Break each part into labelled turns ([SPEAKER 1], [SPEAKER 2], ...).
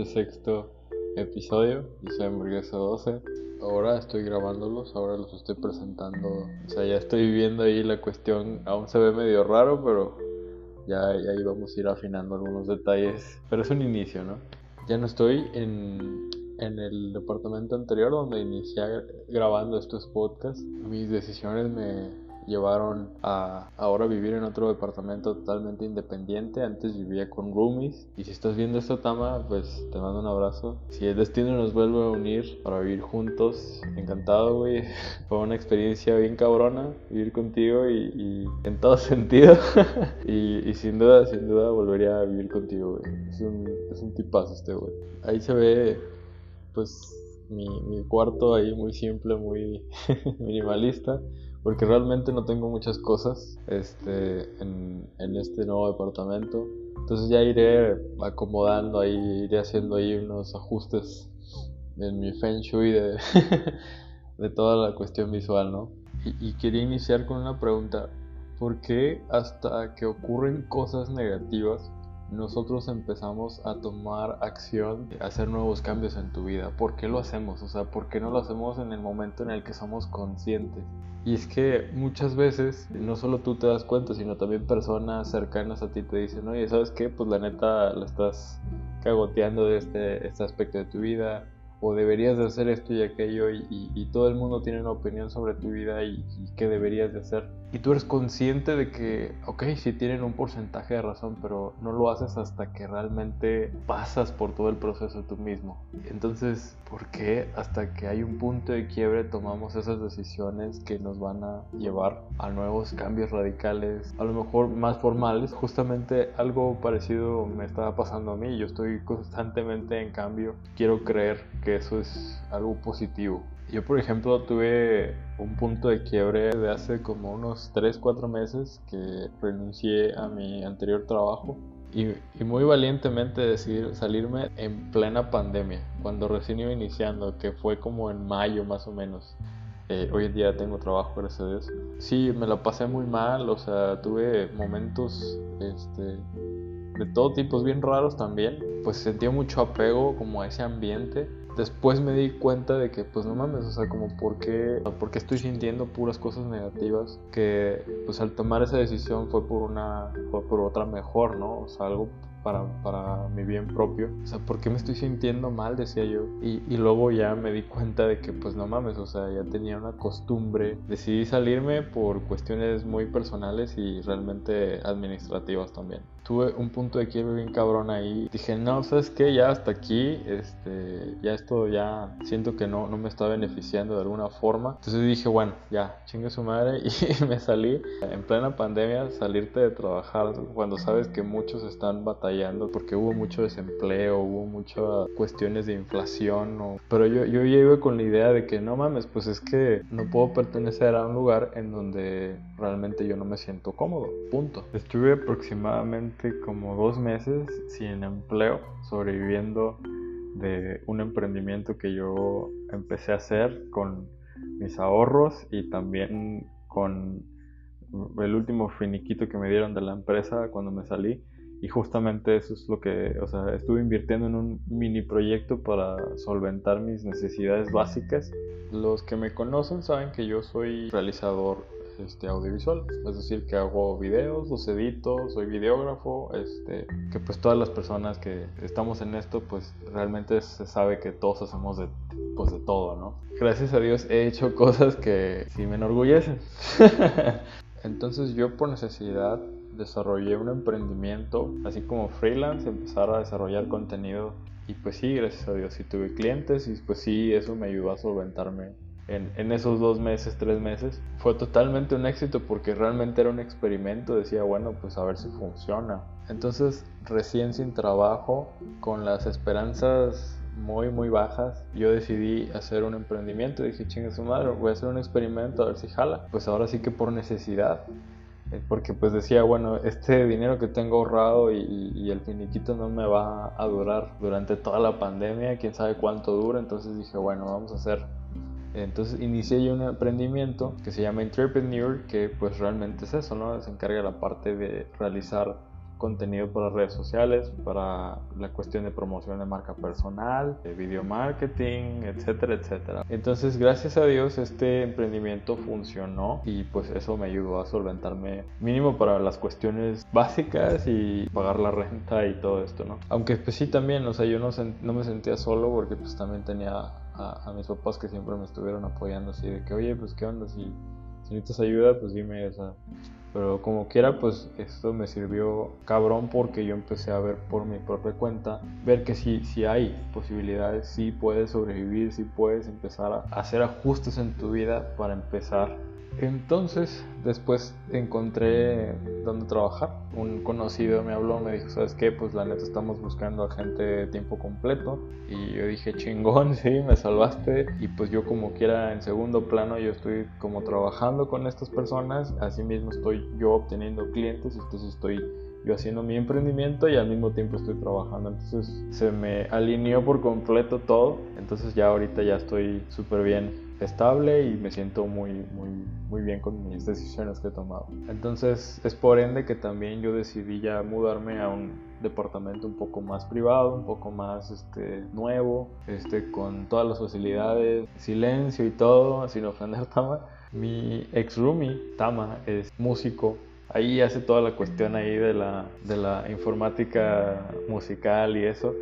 [SPEAKER 1] este sexto episodio. Yo soy Hamburguesa 12. Ahora estoy grabándolos, ahora los estoy presentando. O sea, ya estoy viendo ahí la cuestión. Aún se ve medio raro, pero ya, ya ahí vamos a ir afinando algunos detalles. Pero es un inicio, ¿no? Ya no estoy en, en el departamento anterior donde inicié grabando estos podcasts. Mis decisiones me, llevaron a ahora vivir en otro departamento totalmente independiente. Antes vivía con roomies. Y si estás viendo esta Tama, pues te mando un abrazo. Si el destino nos vuelve a unir para vivir juntos, encantado, güey. Fue una experiencia bien cabrona vivir contigo y, en todo sentido. y, sin duda, sin duda volvería a vivir contigo, güey. Es un, es un tipazo este, güey. Ahí se ve, pues, mi, mi cuarto ahí muy simple, muy minimalista porque realmente no tengo muchas cosas este, en, en, este nuevo departamento. Entonces ya iré acomodando ahí, iré haciendo ahí unos ajustes en mi feng shui de, de toda la cuestión visual, ¿no? Y, y quería iniciar con una pregunta. ¿Por qué hasta que ocurren cosas negativas nosotros empezamos a tomar acción, a hacer nuevos cambios en tu vida. ¿Por qué lo hacemos? O sea, ¿por qué no lo hacemos en el momento en el que somos conscientes? Y es que muchas veces no solo tú te das cuenta, sino también personas cercanas a ti te dicen, oye, ¿sabes qué? Pues la neta la estás cagoteando de este, este aspecto de tu vida, o deberías de hacer esto y aquello, y, y, todo el mundo tiene una opinión sobre tu vida y, y qué deberías de hacer y tú eres consciente de que, ok, sí tienen un porcentaje de razón, pero no lo haces hasta que realmente pasas por todo el proceso tú mismo. Entonces, ¿por qué hasta que hay un punto de quiebre tomamos esas decisiones que nos van a llevar a nuevos cambios radicales, a lo mejor más formales? Justamente algo parecido me estaba pasando a mí, yo estoy constantemente en cambio, quiero creer que eso es algo positivo. Yo, por ejemplo, tuve un punto de quiebre de hace como unos 3, 4 meses que renuncié a mi anterior trabajo y, muy valientemente decidí salirme en plena pandemia, cuando recién iba iniciando, que fue como en mayo más o menos. Eh, hoy en día tengo trabajo, gracias a Dios. Sí, me la pasé muy mal, o sea, tuve momentos este, de todo tipo, bien raros también. Pues sentía mucho apego como a ese ambiente después me di cuenta de que pues no mames, o sea, como por qué, porque estoy sintiendo puras cosas negativas, que pues al tomar esa decisión fue por una, fue por otra mejor, ¿no? O sea, algo para, para, mi bien propio. O sea, ¿por qué me estoy sintiendo mal? Decía yo. Y, y, luego ya me di cuenta de que, pues no mames, o sea, ya tenía una costumbre. Decidí salirme por cuestiones muy personales y realmente administrativas también. Tuve un punto de quiebre bien cabrón ahí. Dije, no, ¿sabes qué? Ya hasta aquí, este, ya esto ya siento que no, no me está beneficiando de alguna forma. Entonces dije, bueno, ya, chingue su madre y me salí. En plena pandemia, salirte de trabajar cuando sabes que muchos están batallando porque hubo mucho desempleo, hubo muchas cuestiones de inflación. Pero yo, yo iba con la idea de que no mames, pues es que no puedo pertenecer a un lugar en donde realmente yo no me siento cómodo. Punto. Estuve aproximadamente como dos meses sin empleo, sobreviviendo de un emprendimiento que yo empecé a hacer con mis ahorros y también con el último finiquito que me dieron de la empresa cuando me salí y justamente eso es lo que, o sea, estuve invirtiendo en un mini proyecto para solventar mis necesidades básicas. Los que me conocen saben que yo soy realizador este, audiovisual, es decir, que hago videos, los edito, soy videógrafo, este, que pues todas las personas que estamos en esto, pues realmente se sabe que todos hacemos de, pues de todo, ¿no? Gracias a Dios he hecho cosas que sí me enorgullecen. Entonces yo por necesidad desarrollé un emprendimiento, así como freelance, empezar a desarrollar contenido. Y pues sí, gracias a Dios, sí tuve clientes y pues sí, eso me ayudó a solventarme en, en, esos dos meses, tres meses. Fue totalmente un éxito porque realmente era un experimento. Decía, bueno, pues a ver si funciona. Entonces, recién sin trabajo, con las esperanzas muy, muy bajas, yo decidí hacer un emprendimiento. Dije, chingue su madre, voy a hacer un experimento a ver si jala. Pues ahora sí que por necesidad porque pues decía, bueno, este dinero que tengo ahorrado y, el finiquito no me va a durar durante toda la pandemia, quién sabe cuánto dura, entonces dije, bueno, vamos a hacer. Entonces inicié yo un emprendimiento que se llama Entrepreneur, que pues realmente es eso, ¿no? Se encarga la parte de realizar contenido para redes sociales, para la cuestión de promoción de marca personal, de video marketing, etcétera, etcétera. Entonces, gracias a Dios, este emprendimiento funcionó y pues eso me ayudó a solventarme mínimo para las cuestiones básicas y pagar la renta y todo esto, ¿no? Aunque pues sí también, o sea, yo no, no me sentía solo porque pues también tenía a, a, mis papás que siempre me estuvieron apoyando así de que, oye, pues qué onda, si, si necesitas ayuda, pues dime, o sea, pero como quiera, pues esto me sirvió cabrón porque yo empecé a ver por mi propia cuenta, ver que si, si hay posibilidades, si puedes sobrevivir, si puedes empezar a hacer ajustes en tu vida para empezar entonces, después encontré dónde trabajar. Un conocido me habló, me dijo, ¿sabes qué? Pues la neta estamos buscando a gente de tiempo completo. Y yo dije, chingón, sí, me salvaste. Y pues yo como quiera, en segundo plano, yo estoy como trabajando con estas personas. Asimismo estoy yo obteniendo clientes, entonces estoy yo haciendo mi emprendimiento y al mismo tiempo estoy trabajando. Entonces se me alineó por completo todo. Entonces ya ahorita ya estoy súper bien estable y me siento muy, muy, muy bien con mis decisiones que he tomado. Entonces es por ende que también yo decidí ya mudarme a un departamento un poco más privado, un poco más este, nuevo, este, con todas las facilidades, silencio y todo, sin ofender Tama. Mi ex roomie, Tama, es músico ahí hace toda la cuestión ahí de la, de la informática musical y eso.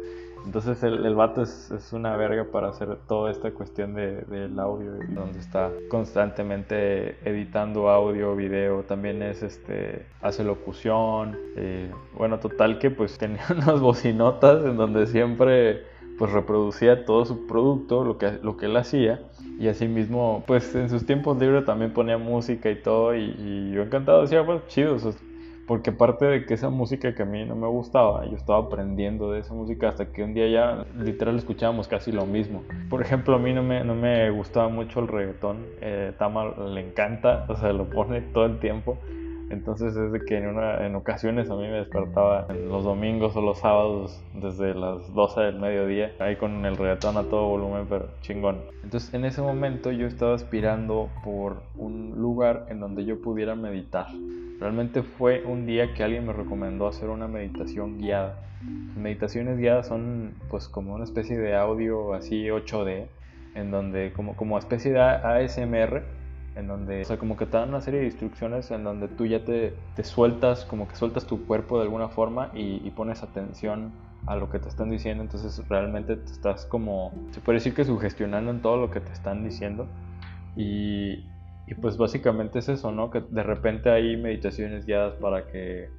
[SPEAKER 1] Entonces el, el vato es, es, una verga para hacer toda esta cuestión del de, audio, donde está constantemente editando audio, video, también es este, hace locución, eh, bueno, total que pues tenía unas bocinotas en donde siempre pues reproducía todo su producto, lo que, lo que él hacía, y así mismo pues en sus tiempos libres también ponía música y todo, y, yo encantado decía, pues chido, porque aparte de que esa música que a mí no me gustaba, yo estaba aprendiendo de esa música hasta que un día ya literal escuchábamos casi lo mismo. Por ejemplo, a mí no me, no me gustaba mucho el reggaetón, eh, Tama le encanta, o sea, lo pone todo el tiempo. Entonces es que en, una, en ocasiones a mí me despertaba los domingos o los sábados desde las 12 del mediodía, ahí con el reggaetón a todo volumen, pero chingón. Entonces en ese momento yo estaba aspirando por un lugar en donde yo pudiera meditar. Realmente fue un día que alguien me recomendó hacer una meditación guiada. Meditaciones guiadas son pues como una especie de audio así 8D, en donde como, como especie de ASMR, en donde, o sea, como que te dan una serie de instrucciones en donde tú ya te, te sueltas, como que sueltas tu cuerpo de alguna forma y, pones atención a lo que te están diciendo, entonces realmente te estás como, se puede decir que sugestionando en todo lo que te están diciendo y, y pues básicamente es eso, ¿no? Que de repente hay meditaciones guiadas para que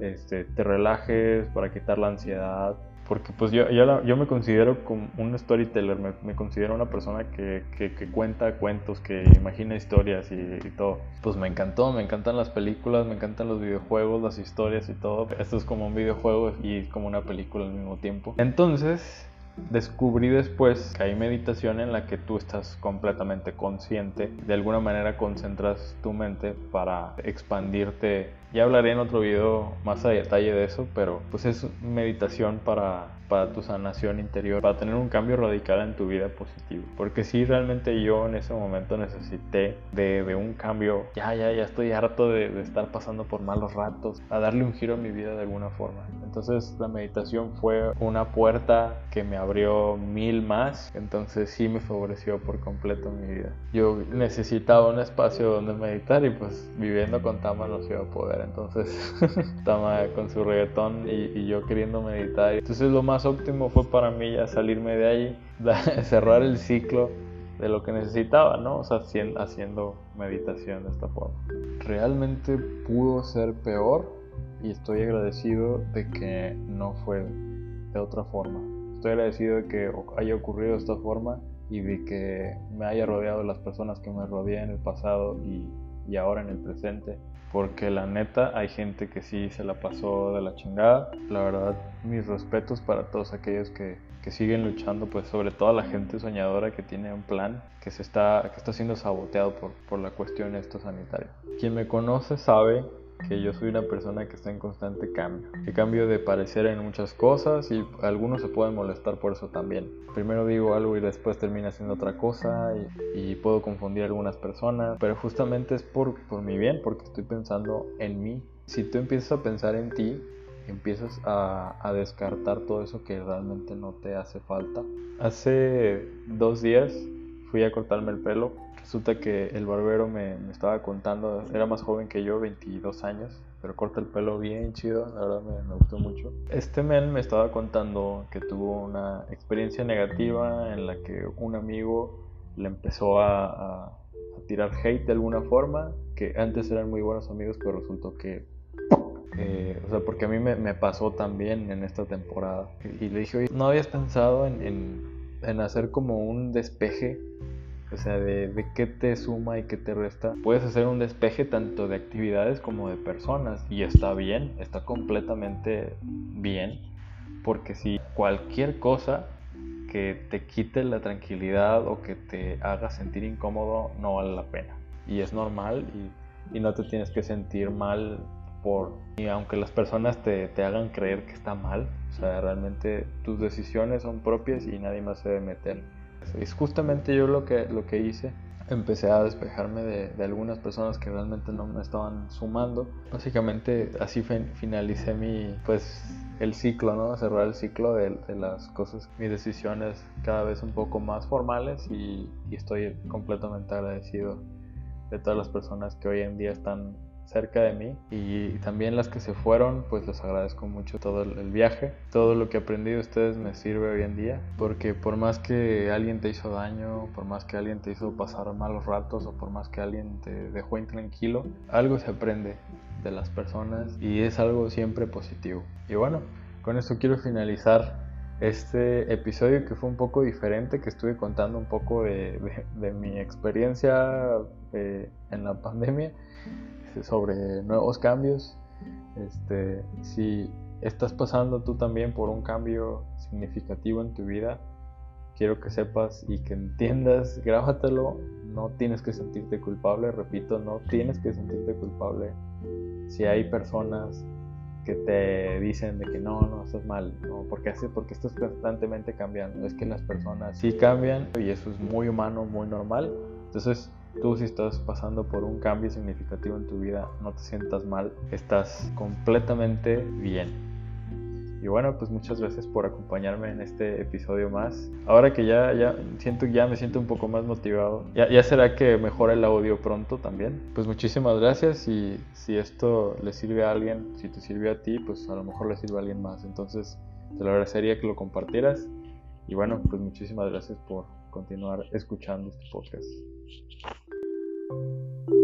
[SPEAKER 1] este, te relajes, para quitar la ansiedad. Porque pues yo, yo, yo me considero como un storyteller, me, me considero una persona que, que, cuenta cuentos, que imagina historias y, y, todo. Pues me encantó, me encantan las películas, me encantan los videojuegos, las historias y todo. Esto es como un videojuego y como una película al mismo tiempo. Entonces, descubrí después que hay meditación en la que tú estás completamente consciente, de alguna manera concentras tu mente para expandirte. Ya hablaré en otro video más a detalle de eso, pero pues es meditación para para tu sanación interior, para tener un cambio radical en tu vida positivo. Porque si realmente yo en ese momento necesité de, de un cambio, ya, ya, ya estoy harto de, de, estar pasando por malos ratos, a darle un giro a mi vida de alguna forma. Entonces la meditación fue una puerta que me abrió mil más, entonces sí me favoreció por completo mi vida. Yo necesitaba un espacio donde meditar y pues viviendo con Tama no se iba a poder. Entonces Tama con su reggaetón y, y yo queriendo meditar. Entonces lo más óptimo fue para mí ya salirme de ahí, cerrar el ciclo de lo que necesitaba, ¿no? O sea, haciendo meditación de esta forma. Realmente pudo ser peor y estoy agradecido de que no fue de otra forma. Estoy agradecido de que haya ocurrido de esta forma y de que me haya rodeado de las personas que me rodeé en el pasado y, y ahora en el presente porque la neta hay gente que sí se la pasó de la chingada. La verdad, mis respetos para todos aquellos que, que siguen luchando, pues sobre todo la gente soñadora que tiene un plan que se está, que está siendo saboteado por, por la cuestión esto sanitaria. Quien me conoce sabe que yo soy una persona que está en constante cambio. Que cambio de parecer en muchas cosas y algunos se pueden molestar por eso también. Primero digo algo y después termina haciendo otra cosa y, puedo confundir a algunas personas, pero justamente es por, por mi bien, porque estoy pensando en mí. Si tú empiezas a pensar en ti, empiezas a, a, descartar todo eso que realmente no te hace falta. Hace dos días fui a cortarme el pelo. Resulta que el barbero me, me estaba contando, era más joven que yo, 22 años, pero corta el pelo bien chido, la verdad me, me, gustó mucho. Este men me estaba contando que tuvo una experiencia negativa en la que un amigo le empezó a, a, a tirar hate de alguna forma, que antes eran muy buenos amigos, pero resultó que eh, o sea, porque a mí me, me, pasó también en esta temporada. Y, le dije, oye, ¿no habías pensado en, en, en, hacer como un despeje? O sea, de, de qué te suma y qué te resta. Puedes hacer un despeje tanto de actividades como de personas. Y está bien, está completamente bien. Porque si cualquier cosa que te quite la tranquilidad o que te haga sentir incómodo no vale la pena. Y es normal y, y no te tienes que sentir mal por, y aunque las personas te, te, hagan creer que está mal, o sea, realmente tus decisiones son propias y nadie más se debe meter. Es justamente yo lo que, lo que hice. Empecé a despejarme de, de algunas personas que realmente no me estaban sumando. Básicamente así finalicé mi, pues, el ciclo, ¿no? Cerrar el ciclo de, de, las cosas, mis decisiones cada vez un poco más formales y, y estoy completamente agradecido de todas las personas que hoy en día están cerca de mí. Y también las que se fueron pues les agradezco mucho todo el viaje. Todo lo que aprendí de ustedes me sirve hoy en día porque por más que alguien te hizo daño por más que alguien te hizo pasar malos ratos o por más que alguien te dejó intranquilo algo se aprende de las personas y es algo siempre positivo. Y bueno con esto quiero finalizar este episodio que fue un poco diferente, que estuve contando un poco de, de, de mi experiencia eh, en la pandemia sobre nuevos cambios. Este, si estás pasando tú también por un cambio significativo en tu vida, quiero que sepas y que entiendas, grábatelo, no tienes que sentirte culpable, repito, no tienes que sentirte culpable. Si hay personas que te dicen de que no, no, estás mal, no, porque hace, porque estás constantemente cambiando, es que las personas sí cambian y eso es muy humano, muy normal, entonces Tú si estás pasando por un cambio significativo en tu vida, no te sientas mal, estás completamente bien. Y bueno, pues muchas gracias por acompañarme en este episodio más. Ahora que ya, ya siento ya me siento un poco más motivado. Ya, ya será que mejora el audio pronto también. Pues muchísimas gracias y si esto le sirve a alguien, si te sirve a ti, pues a lo mejor le sirve a alguien más. Entonces te lo agradecería que lo compartieras. Y bueno, pues muchísimas gracias por continuar escuchando este podcast. thank you